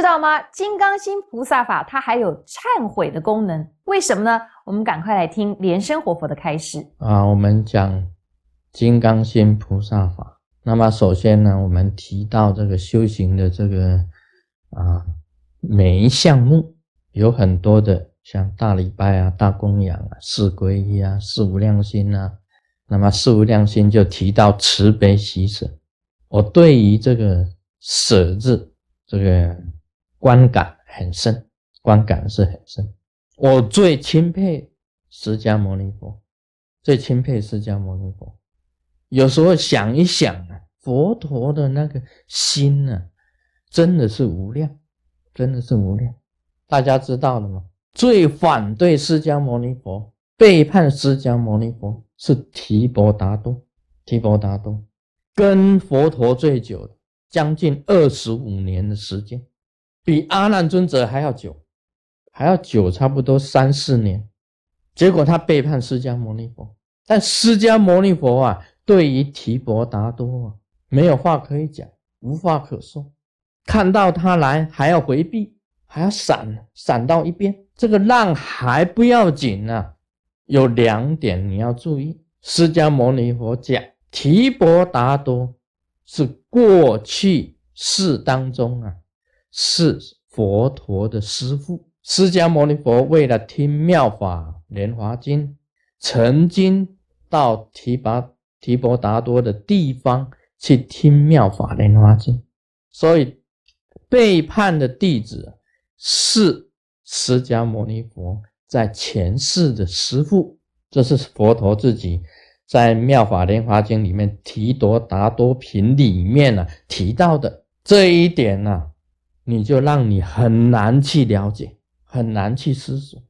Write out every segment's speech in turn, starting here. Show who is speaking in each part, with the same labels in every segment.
Speaker 1: 知道吗？金刚心菩萨法它还有忏悔的功能，为什么呢？我们赶快来听莲生活佛的开示
Speaker 2: 啊。我们讲金刚心菩萨法，那么首先呢，我们提到这个修行的这个啊每一项目有很多的，像大礼拜啊、大供养啊、四皈依啊、四无量心啊。那么四无量心就提到慈悲喜舍。我对于这个舍字这个。观感很深，观感是很深。我最钦佩释迦牟尼佛，最钦佩释迦牟尼佛。有时候想一想啊，佛陀的那个心呢，真的是无量，真的是无量。大家知道了吗？最反对释迦牟尼佛、背叛释迦牟尼佛是提婆达多。提婆达多跟佛陀最久，将近二十五年的时间。比阿难尊者还要久，还要久，差不多三四年。结果他背叛释迦牟尼佛，但释迦牟尼佛啊，对于提婆达多啊，没有话可以讲，无话可说。看到他来，还要回避，还要闪，闪到一边。这个浪还不要紧呢，有两点你要注意。释迦牟尼佛讲，提婆达多是过去世当中啊。是佛陀的师父。释迦牟尼佛，为了听妙法莲华经，曾经到提拔提婆达多的地方去听妙法莲华经，所以背叛的弟子是释迦牟尼佛在前世的师父，这是佛陀自己在妙法莲华经里面提多达多品里面呢提到的。这一点呢。你就让你很难去了解，很难去思索。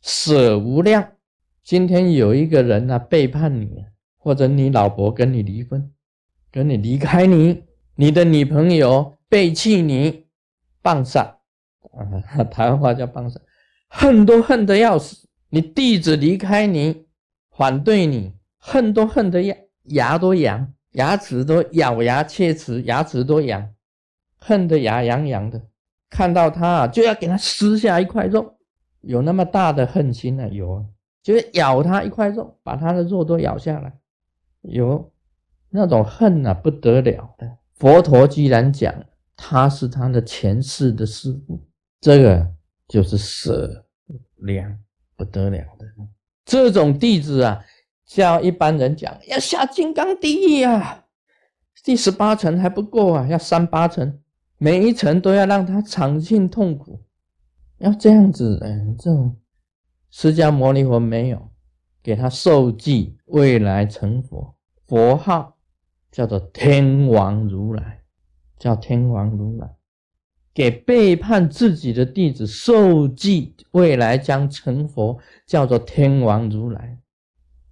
Speaker 2: 舍无量，今天有一个人呢背叛你，或者你老婆跟你离婚，跟你离开你，你的女朋友背弃你，棒杀啊，台湾话叫棒杀，恨都恨得要死。你弟子离开你，反对你，恨都恨得牙牙都痒，牙齿都咬牙切齿，牙齿都痒。恨得牙痒痒的，看到他就要给他撕下一块肉，有那么大的恨心呢？有啊，就是咬他一块肉，把他的肉都咬下来，有那种恨啊，不得了的。佛陀居然讲他是他的前世的师父，这个就是舍量不得了的。这种弟子啊，叫一般人讲要下金刚地狱啊，第十八层还不够啊，要三八层。每一层都要让他尝尽痛苦，要这样子，嗯，这种释迦牟尼佛没有给他受记，未来成佛，佛号叫做天王如来，叫天王如来，给背叛自己的弟子受记，未来将成佛，叫做天王如来，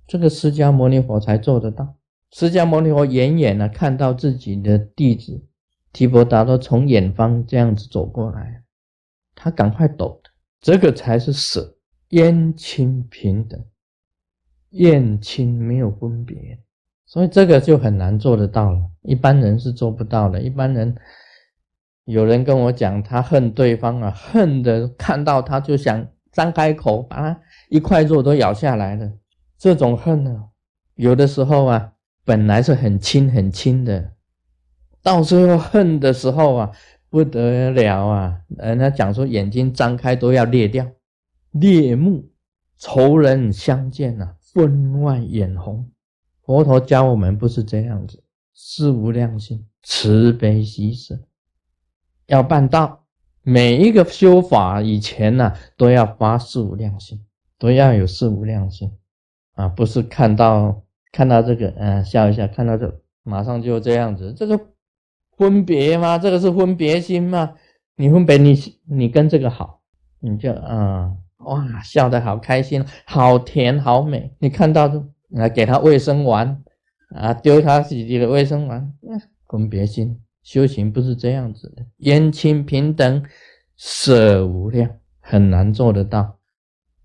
Speaker 2: 这个释迦牟尼佛才做得到。释迦牟尼佛远远的看到自己的弟子。提婆达多从远方这样子走过来，他赶快抖的，这个才是舍，冤亲平等，怨亲没有分别，所以这个就很难做得到了，一般人是做不到的。一般人，有人跟我讲，他恨对方啊，恨的看到他就想张开口把他一块肉都咬下来了。这种恨呢，有的时候啊，本来是很亲很亲的。到最后恨的时候啊，不得了啊！人家讲说眼睛张开都要裂掉，裂目，仇人相见啊，分外眼红。佛陀教我们不是这样子，四无量心，慈悲喜舍，要办到。每一个修法以前呢，都要发四无量心，都要有四无量心啊！不是看到看到这个，嗯，笑一下，看到这马上就这样子，这个。分别吗？这个是分别心吗？你分别，你你跟这个好，你就啊哇笑得好开心，好甜好美。你看到就来给他卫生丸啊，丢他自己的卫生丸，分别心修行不是这样子的，冤亲平等，舍无量，很难做得到，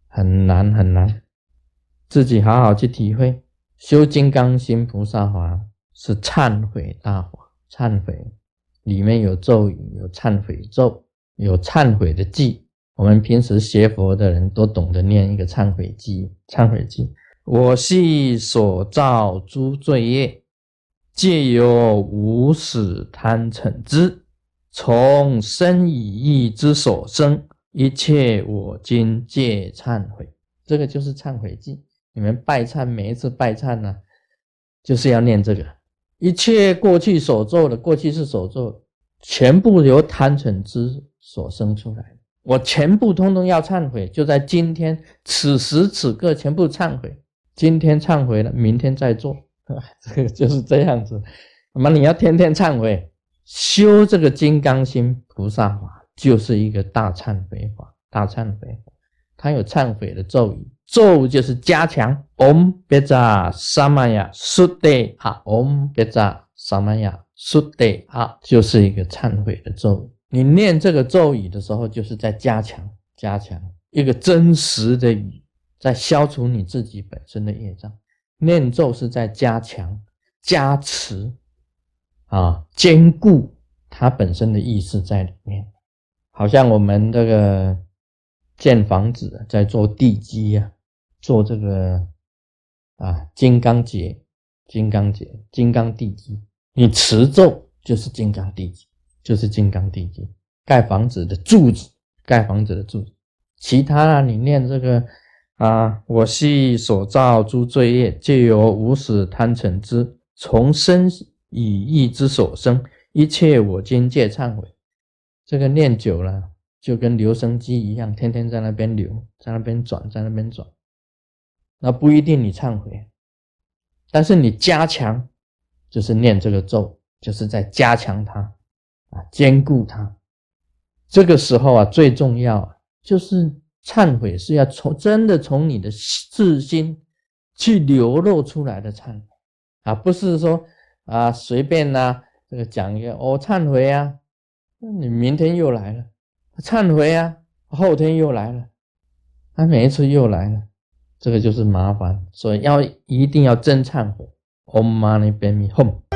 Speaker 2: 很难很难。自己好好去体会，修金刚心菩萨法是忏悔大法。忏悔里面有咒语，有忏悔咒，有忏悔的记。我们平时学佛的人都懂得念一个忏悔记，忏悔记。我系所造诸罪业，皆由无始贪嗔之，从生以意之所生，一切我今皆忏悔。这个就是忏悔记。你们拜忏，每一次拜忏呢，就是要念这个。一切过去所做的，过去是所做，全部由贪嗔痴所生出来的。我全部通通要忏悔，就在今天此时此刻全部忏悔。今天忏悔了，明天再做，这个就是这样子。那么你要天天忏悔，修这个金刚心菩萨法，就是一个大忏悔法。大忏悔法，它有忏悔的咒语，咒就是加强。Om 别扎萨玛雅苏德哈，Om 别扎萨玛雅苏德哈，就是一个忏悔的咒语。你念这个咒语的时候，就是在加强、加强一个真实的语，在消除你自己本身的业障。念咒是在加强、加持啊，坚固它本身的意思在里面。好像我们这个建房子，在做地基呀，做这个啊金刚结、金刚结、金刚地基，你持咒就是金刚地基。就是金刚地基，盖房子的柱子，盖房子的柱子。其他啊，你念这个啊，我系所造诸罪业，皆由无始贪嗔之，从生以意之所生，一切我今皆忏悔。这个念久了，就跟留声机一样，天天在那边留，在那边转，在那边转。那不一定你忏悔，但是你加强，就是念这个咒，就是在加强它。啊，兼顾它，这个时候啊，最重要就是忏悔是要从真的从你的自心去流露出来的忏悔啊，不是说啊随便呐，这个讲一个哦忏悔啊，那你明天又来了，忏悔啊，后天又来了，他每一次又来了，这个就是麻烦，所以要一定要真忏悔，Om Mani Padme Hum。